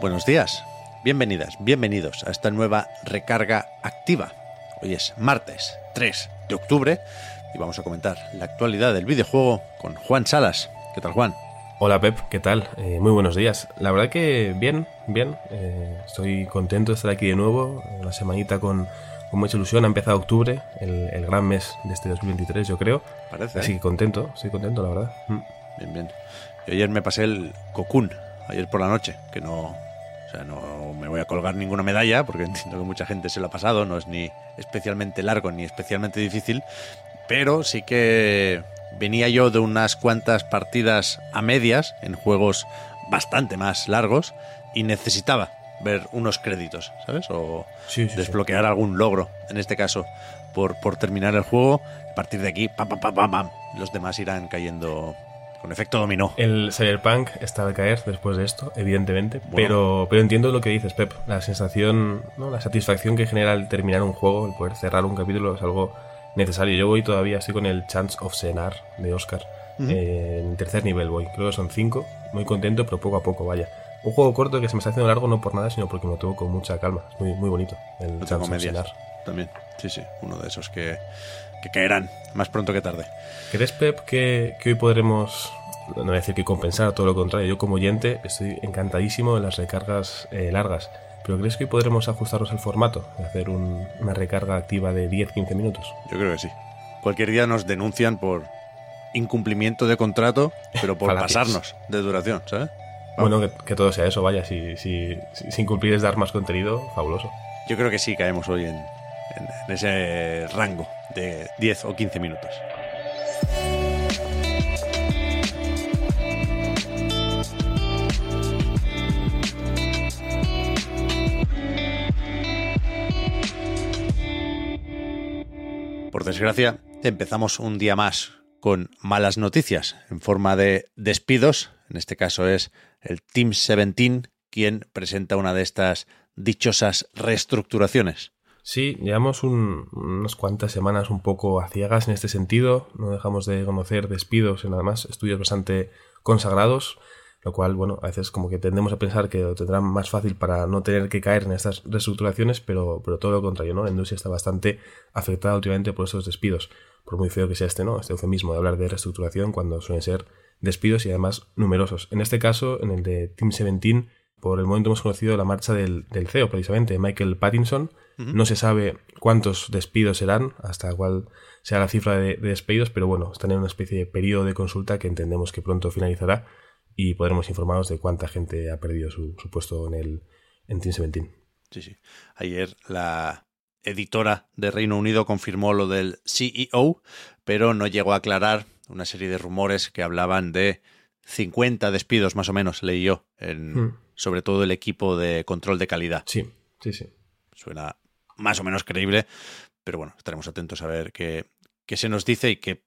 Buenos días, bienvenidas, bienvenidos a esta nueva recarga activa. Hoy es martes 3 de octubre y vamos a comentar la actualidad del videojuego con Juan Salas. ¿Qué tal, Juan? Hola Pep, ¿qué tal? Eh, muy buenos días. La verdad que bien, bien. Eh, estoy contento de estar aquí de nuevo. Una semanita con, con mucha ilusión. Ha empezado octubre, el, el gran mes de este 2023, yo creo. Parece. Así ¿eh? que contento, estoy contento, la verdad. Mm. Bien, bien. Yo ayer me pasé el Cocoon, ayer por la noche, que no, o sea, no me voy a colgar ninguna medalla, porque entiendo que mucha gente se lo ha pasado, no es ni especialmente largo ni especialmente difícil, pero sí que venía yo de unas cuantas partidas a medias en juegos bastante más largos y necesitaba ver unos créditos, ¿sabes? O Sí, sí, sí. desbloquear algún logro, en este caso, por, por terminar el juego. A partir de aquí, pam, pam, pam, pam, pam, los demás irán cayendo con efecto dominó. El Cyberpunk está de caer después de esto, evidentemente, Bueno. pero, pero entiendo lo que dices, Pep. La sensación, ¿no? la satisfacción que genera el terminar un juego, el poder cerrar un capítulo es algo necesario. Yo voy todavía, estoy con el Chance of Cenar de Oscar. Eh, en tercer nivel voy, creo que son cinco. Muy contento, pero poco a poco, vaya. Un juego corto que se me está haciendo largo no por nada, sino porque me lo tomo con mucha calma. Es muy, muy bonito. El Chance tengo of Cenar. también. Sí, sí, uno de esos que, que caerán más pronto que tarde. ¿Crees, Pep, que, que hoy podremos, no voy a decir que compensar, todo lo contrario, yo como oyente estoy encantadísimo de las recargas eh, largas, pero ¿crees que hoy podremos ajustarnos al formato? de Hacer un- una recarga activa de 10-15 minutos. Yo creo que sí. Cualquier día nos denuncian por incumplimiento de contrato, pero por pasarnos de duración, ¿sabes? Vamos. Bueno, que, que todo sea eso, vaya, si, si, si- sin cumplir es dar más contenido, fabuloso. Yo creo que sí caemos hoy en, en- en ese rango de 10 o 15 minutos. Por desgracia, empezamos un día más con malas noticias en forma de despidos. En este caso es el Team 17 quien presenta una de estas dichosas reestructuraciones. Sí, llevamos un- unas cuantas semanas un poco a ciegas en este sentido. No dejamos de conocer despidos en además estudios bastante consagrados, lo cual, bueno, a veces como que tendemos a pensar que lo tendrán más fácil para no tener que caer en estas reestructuraciones, pero, pero todo lo contrario, ¿no? La industria está bastante afectada últimamente por estos despidos. Por muy feo que sea este, ¿no? Este eufemismo de hablar de reestructuración cuando suelen ser despidos y además numerosos. En este caso, en el de Team 17, por el momento hemos conocido la marcha del, del CEO, precisamente, Michael Pattinson. No se sabe cuántos despidos serán, hasta cuál sea la cifra de, de despidos, pero bueno, están en una especie de periodo de consulta que entendemos que pronto finalizará y podremos informaros de cuánta gente ha perdido su, su puesto en el en Team 17. Sí, sí. Ayer la editora de Reino Unido confirmó lo del CEO, pero no llegó a aclarar una serie de rumores que hablaban de 50 despidos más o menos, leí yo, en, Hmm. sobre todo el equipo de control de calidad. Sí, sí, sí. Suena más o menos creíble, pero bueno, estaremos atentos a ver qué, qué se nos dice y qué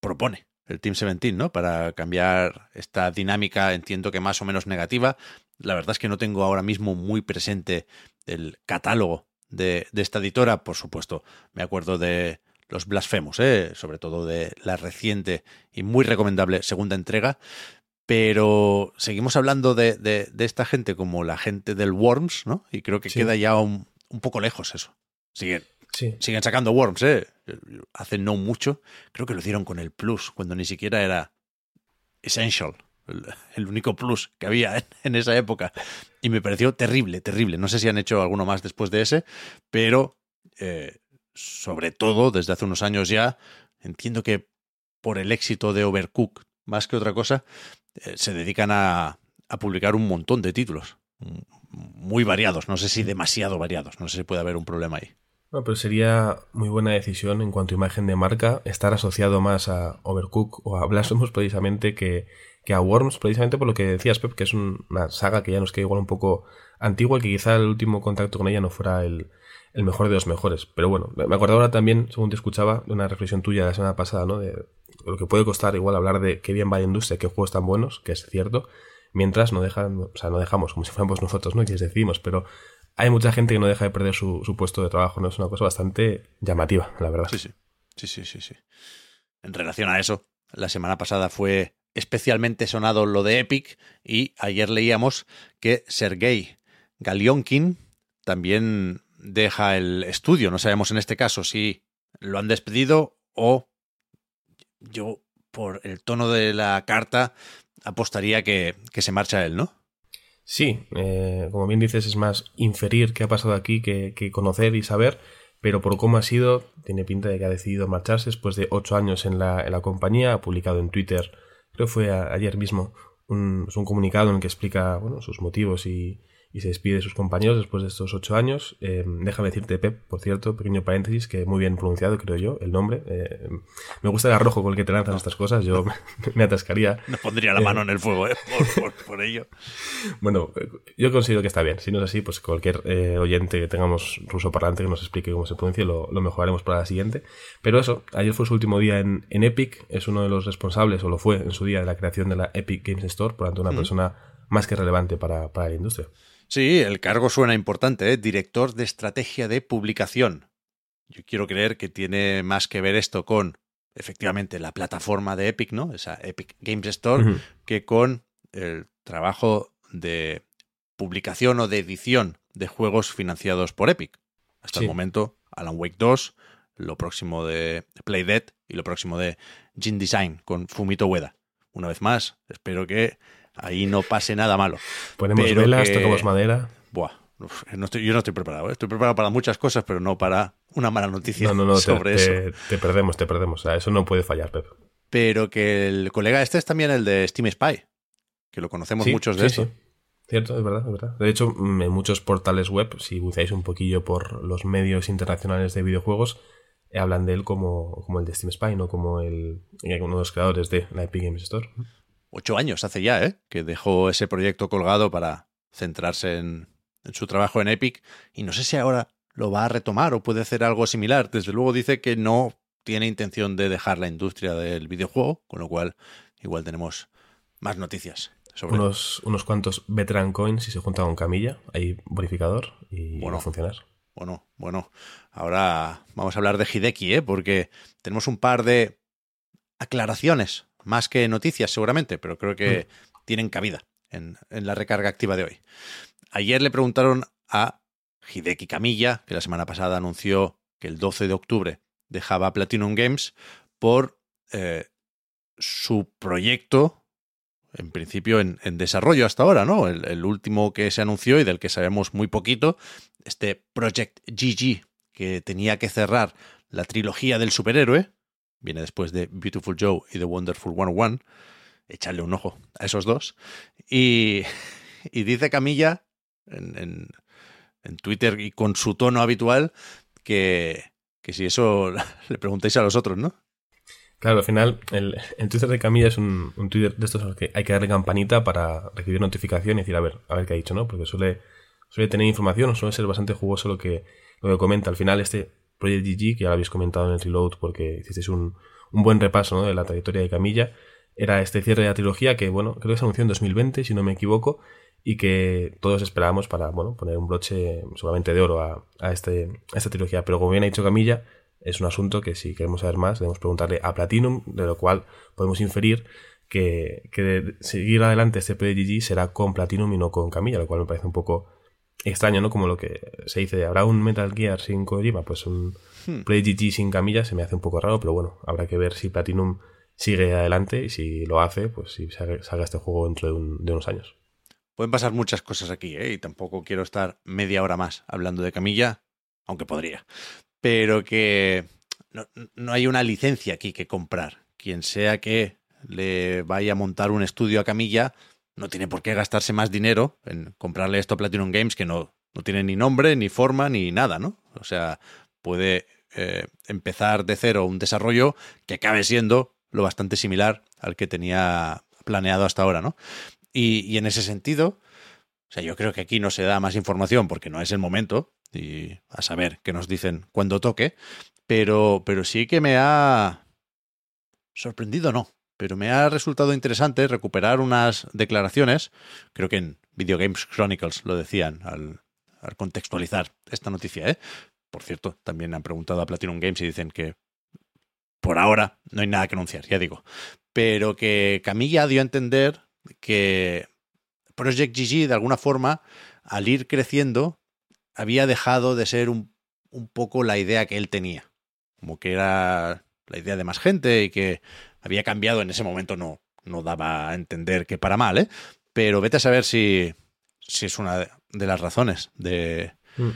propone el Team 17, ¿no? Para cambiar esta dinámica, entiendo que más o menos negativa. La verdad es que no tengo ahora mismo muy presente el catálogo de, de esta editora. Por supuesto, me acuerdo de los blasfemos, ¿eh? sobre todo de la reciente y muy recomendable segunda entrega. Pero seguimos hablando de, de- de esta gente como la gente del Worms, ¿no? Y creo que Sí. queda ya un, un poco lejos eso. Siguen, Sí, siguen sacando Worms, ¿eh? Hace no mucho. Creo que lo hicieron con el Plus, cuando ni siquiera era Essential. El, único Plus que había en, esa época. Y me pareció terrible, terrible. No sé si han hecho alguno más después de ese, pero eh, sobre todo desde hace unos años ya, entiendo que por el éxito de Overcook, más que otra cosa, eh, se dedican a, a publicar un montón de títulos. Muy variados, no sé si demasiado variados, no sé si puede haber un problema ahí. No, pero sería muy buena decisión en cuanto a imagen de marca estar asociado más a Overcook o a Blasphemous precisamente que, que a Worms, precisamente por lo que decías, Pep, que es una saga que ya nos queda igual un poco antigua, que quizá el último contacto con ella no fuera el, el mejor de los mejores. Pero bueno, me acuerdo ahora también, según te escuchaba, de una reflexión tuya la semana pasada, ¿no? De lo que puede costar igual hablar de qué bien va la industria, qué juegos tan buenos, que es cierto, mientras no dejan, o sea, no dejamos como si fuéramos nosotros, ¿no? Y les decimos, pero hay mucha gente que no deja de perder su, puesto de trabajo, ¿no? Es una cosa bastante llamativa, la verdad. Sí, sí. Sí, sí, sí, sí. En relación a eso, la semana pasada fue especialmente sonado lo de Epic y ayer leíamos que Sergei Galionkin también deja el estudio. No sabemos en este caso si lo han despedido o yo por el tono de la carta apostaría que, que se marcha él, ¿no? Sí, eh, como bien dices, es más inferir qué ha pasado aquí que, que, conocer y saber, pero por cómo ha sido, tiene pinta de que ha decidido marcharse después de ocho años en la, en la compañía, ha publicado en Twitter creo que fue ayer mismo, un, un comunicado en el que explica bueno, sus motivos y, y se despide de sus compañeros después de estos ocho años. Eh, déjame decirte, Pep, por cierto, pequeño paréntesis, que muy bien pronunciado, creo yo, el nombre. Eh, me gusta el arrojo con el que te lanzan estas cosas, yo me atascaría. No pondría la mano en el fuego, ¿eh? por, por, por, ello. Bueno, yo considero que está bien. Si no es así, pues cualquier eh, oyente que tengamos ruso parlante que nos explique cómo se pronuncia, lo, lo, mejoraremos para la siguiente. Pero eso, ayer fue su último día en, en, Epic, es uno de los responsables, o lo fue en su día, de la creación de la Epic Games Store, por tanto, una mm. persona más que relevante para, para la industria. Sí, el cargo suena importante, ¿eh? director de estrategia de publicación. Yo quiero creer que tiene más que ver esto con, efectivamente, la plataforma de Epic, ¿no? Esa Epic Games Store, uh -huh. que con el trabajo de publicación o de edición de juegos financiados por Epic. Hasta sí. el momento, Alan Wake 2, lo próximo de Playdead y lo próximo de Gin Design con Fumito Ueda. Una vez más, espero que ahí no pase nada malo. Ponemos pero velas, que... tocamos madera. Buah, uf, no estoy, yo no estoy preparado. ¿eh? Estoy preparado para muchas cosas, pero no para una mala noticia no, no, no, sobre te, eso. Te, te, perdemos, te perdemos. O sea, eso no puede fallar, Pep. Pero que el colega este es también el de Steam Spy, que lo conocemos sí, muchos de sí, esto. Sí. Cierto, es verdad, es verdad. De hecho, en muchos portales web, si buceáis un poquillo por los medios internacionales de videojuegos, hablan de él como, como el de Steam Spy, no como el, uno de los creadores de la Epic Games Store ocho años hace ya, ¿eh? Que dejó ese proyecto colgado para centrarse en, en, su trabajo en Epic. Y no sé si ahora lo va a retomar o puede hacer algo similar. Desde luego dice que no tiene intención de dejar la industria del videojuego, con lo cual igual tenemos más noticias. Sobre unos, unos cuantos veteran coins si se junta con Camilla, hay bonificador y bueno, va a funcionar. Bueno, bueno, ahora vamos a hablar de Hideki, ¿eh? porque tenemos un par de aclaraciones más que noticias seguramente, pero creo que mm. tienen cabida en, en, la recarga activa de hoy. Ayer le preguntaron a Hideki Camilla, que la semana pasada anunció que el 12 de octubre dejaba Platinum Games por eh, su proyecto, en principio en, en, desarrollo hasta ahora, ¿no? El, el último que se anunció y del que sabemos muy poquito, este Project GG, que tenía que cerrar la trilogía del superhéroe, viene después de Beautiful Joe y The Wonderful 101. Echarle un ojo a esos dos. Y, y dice Camilla en, en, Twitter y con su tono habitual que, que si eso le preguntáis a los otros, ¿no? Claro, al final el, Twitter de Camilla es un, Twitter de estos a los que hay que darle campanita para recibir notificación y decir, a ver, a ver qué ha dicho, ¿no? Porque suele, suele tener información, suele ser bastante jugoso lo que, lo que comenta. Al final este Project GG, que ya lo habéis comentado en el reload porque hicisteis un, un buen repaso de la trayectoria de Camilla, era este cierre de la trilogía que, bueno, creo que se anunció en 2020, si no me equivoco, y que todos esperábamos para, bueno, poner un broche solamente de oro a, a, este, a esta trilogía. Pero como bien ha dicho Camilla, es un asunto que si queremos saber más debemos preguntarle a Platinum, de lo cual podemos inferir que, que seguir adelante este GG será con Platinum y no con Camilla, lo cual me parece un poco extraño, ¿no? Como lo que se dice, ¿habrá un Metal Gear sin Kojima? Pues un hmm. Sin Camilla se me hace un poco raro, pero bueno, habrá que ver si Platinum sigue adelante y si lo hace, pues si salga este juego dentro de, un, de unos años. Pueden pasar muchas cosas aquí, ¿eh? Y tampoco quiero estar media hora más hablando de Camilla, aunque podría. Pero que no, no hay una licencia aquí que comprar. Quien sea que le vaya a montar un estudio a Camilla, no tiene por qué gastarse más dinero en comprarle esto a Platinum Games que no, no tiene ni nombre, ni forma, ni nada, ¿no? O sea, puede eh, empezar de cero un desarrollo que acabe siendo lo bastante similar al que tenía planeado hasta ahora, ¿no? Y, y en ese sentido, o sea, yo creo que aquí no se da más información porque no es el momento, y a saber qué nos dicen cuando toque, pero, pero sí que me ha sorprendido, no, pero me ha resultado interesante recuperar unas declaraciones, creo que en Video Games Chronicles lo decían al, al contextualizar esta noticia, ¿eh? Por cierto, también han preguntado a Platinum Games y dicen que por ahora no hay nada que anunciar, ya digo. Pero que Camilla dio a entender que Project GG, de alguna forma, al ir creciendo, había dejado de ser un, un poco la idea que él tenía. Como que era la idea de más gente y que había cambiado en ese momento, no, no daba a entender que para mal, ¿eh? Pero vete a saber si, si es una de las razones de, Mm.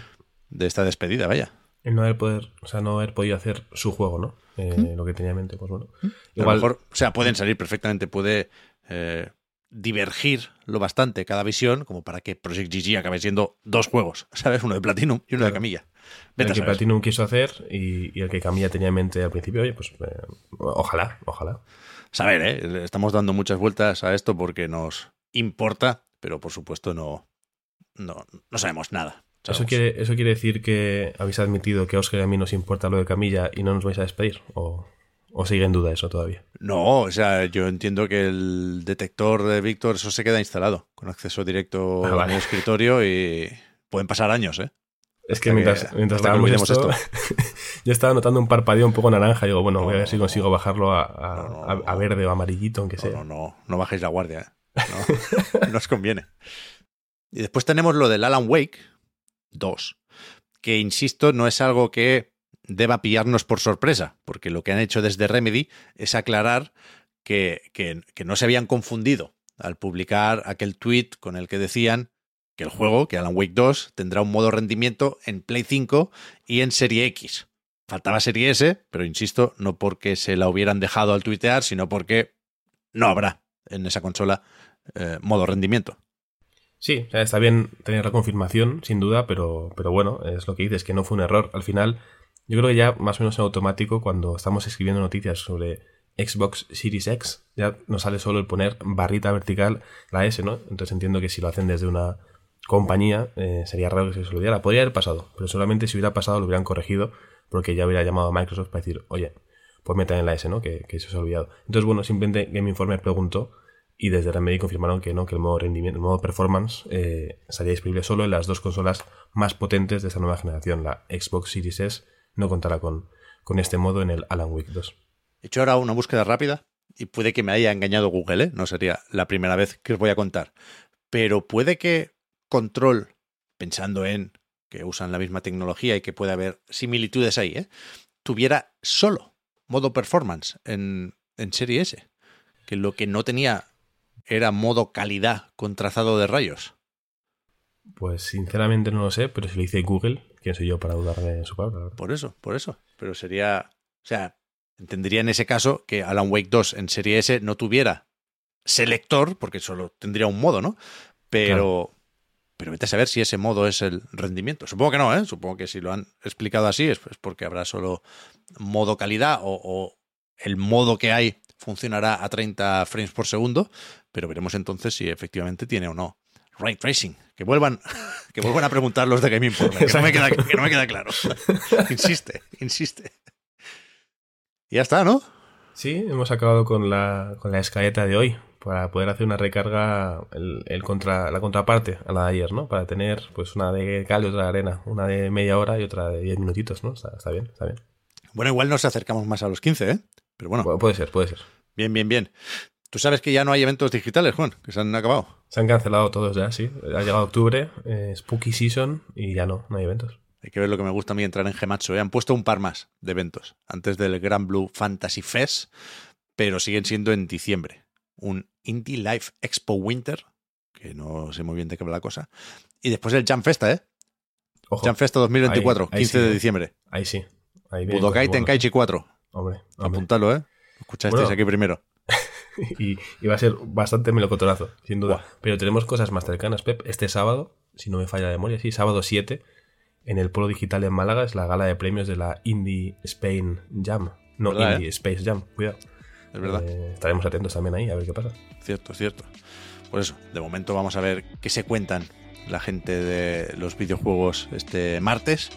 de esta despedida, vaya. El no haber poder, o sea, no haber podido hacer su juego, ¿no? Eh, Lo que tenía en mente, pues bueno. A lo mejor, o sea, pueden salir perfectamente, puede eh, divergir lo bastante cada visión como para que Project GG acabe siendo dos juegos, ¿sabes? Uno de Platinum y uno de. Camilla. el Vete que. Platinum quiso hacer y, y el que Camilla tenía en mente al principio, oye, pues eh, ojalá, ojalá. Saber, ¿eh? Estamos dando muchas vueltas a esto porque nos importa, pero por supuesto no, no, no sabemos nada. Eso quiere, ¿Eso quiere decir que habéis admitido que a Oscar y a mí nos importa lo de Camilla y no nos vais a despedir? ¿O, o sigue en duda eso todavía? No, o sea, yo entiendo que el detector de Víctor, eso se queda instalado con acceso directo Ah, vale. al escritorio y pueden pasar años, ¿eh? Es que Hasta mientras, que- mientras olvidemos esto, yo estaba notando un parpadeo un poco naranja y digo, bueno, voy a ver si consigo bajarlo a, a- No, no, a- no. a verde o amarillito, aunque No, sea. no, no, no bajéis la guardia, ¿eh? No, no os conviene. Y después tenemos lo del Alan Wake 2, que insisto, no es algo que deba pillarnos por sorpresa, porque lo que han hecho desde Remedy es aclarar que, que, no se habían confundido al publicar aquel tweet con el que decían que el juego, que Alan Wake 2, tendrá un modo rendimiento en Play 5 y en Serie X. Faltaba Serie S, pero insisto, no porque se la hubieran dejado al tuitear, sino porque no habrá en esa consola eh, modo rendimiento. Sí, está bien tener la confirmación, sin duda, pero, pero bueno, es lo que dices, que no fue un error. Al final, yo creo que ya más o menos en automático, cuando estamos escribiendo noticias sobre Xbox Series X, ya nos sale solo el poner barrita vertical la S, ¿no? Entonces entiendo que si lo hacen desde una compañía, eh, sería raro que se les olvidara. Podría haber pasado, pero solamente si hubiera pasado lo hubieran corregido, porque ya hubiera llamado a Microsoft para decir, oye, pues metan en la S, ¿no? Que, que se os ha olvidado. Entonces, bueno, simplemente Game Informer preguntó y desde Remedy confirmaron que no, que el modo rendimiento, el modo performance eh, estaría disponible solo en las dos consolas más potentes de esta nueva generación. La Xbox Series S no contará con, con este modo en el Alan Wake 2. He hecho ahora una búsqueda rápida y puede que me haya engañado Google, ¿eh? No sería la primera vez que os voy a contar. Pero puede que Control, pensando en que usan la misma tecnología y que puede haber similitudes ahí, ¿eh? tuviera solo modo performance en, en Serie S. Que lo que no tenía era modo calidad con trazado de rayos. Pues sinceramente no lo sé, pero si lo dice Google, ¿quién soy yo para dudar de su palabra? Por eso, por eso. Pero sería. O sea, entendería en ese caso que Alan Wake 2 en Serie S no tuviera selector, porque solo tendría un modo, ¿no? Pero. Pero vete a saber si ese modo es el rendimiento. Supongo que no, ¿eh? Supongo que si lo han explicado así es, es porque habrá solo modo calidad o, o el modo que hay funcionará a 30 frames por segundo, pero veremos entonces si efectivamente tiene o no ray tracing. Que vuelvan, que vuelvan a preguntar los de Game Informer, que no me queda, que no me queda claro. insiste, insiste. Y ya está, ¿no? Sí, hemos acabado con la, con la escaleta de hoy para poder hacer una recarga, el, el contra, la contraparte a la de ayer, ¿no? Para tener pues una de cal y otra de arena, una de media hora y otra de diez minutitos, ¿no? Está, está bien, está bien. Bueno, igual nos acercamos más a los 15, ¿eh? Pero bueno, Pu- puede ser, puede ser. bien, bien, bien. Tú sabes que ya no hay eventos digitales, Juan, que se han acabado. Se han cancelado todos ya, sí. Ha llegado octubre, eh, Spooky Season y ya no, no hay eventos. Hay que ver lo que me gusta a mí entrar en Gematsu. ¿eh? Han puesto un par más de eventos antes del Grand Blue Fantasy Fest, pero siguen siendo en diciembre. Un Indie Life Expo Winter, que no sé muy bien de qué va la cosa. Y después el Jam Festa, ¿eh? Ojo, Jam Festa 2024, Ahí- ahí 15 sí, de ¿eh? diciembre. ahí sí. Ahí Budokai. Tenkaichi 4. Hombre, hombre. Apuntadlo, ¿eh? Escuchasteis Bueno. aquí primero. y, y va a ser bastante melocotonazo, sin duda. Pero tenemos cosas más cercanas, Pep. Este sábado, si no me falla la memoria, sí, sábado 7, en el Polo Digital en Málaga. Es la gala de premios de la Indie Spain Jam. No, ¿Verdad, Indie eh? Space Jam, cuidado. Es verdad. Eh, estaremos atentos también ahí a ver qué pasa. Cierto, cierto. Por eso, de momento vamos a ver qué se cuentan la gente de los videojuegos este martes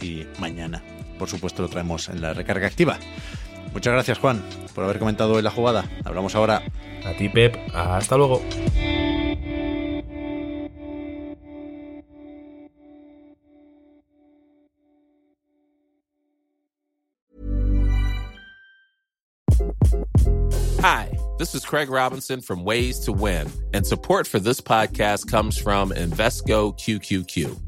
y mañana, por supuesto, lo traemos en la recarga activa. Muchas gracias, Juan, por haber comentado hoy la jugada. Hablamos ahora. A ti, Pep. Hasta luego. Hi, this is Craig Robinson from Ways to Win, and support for this podcast comes from Invesco QQQ.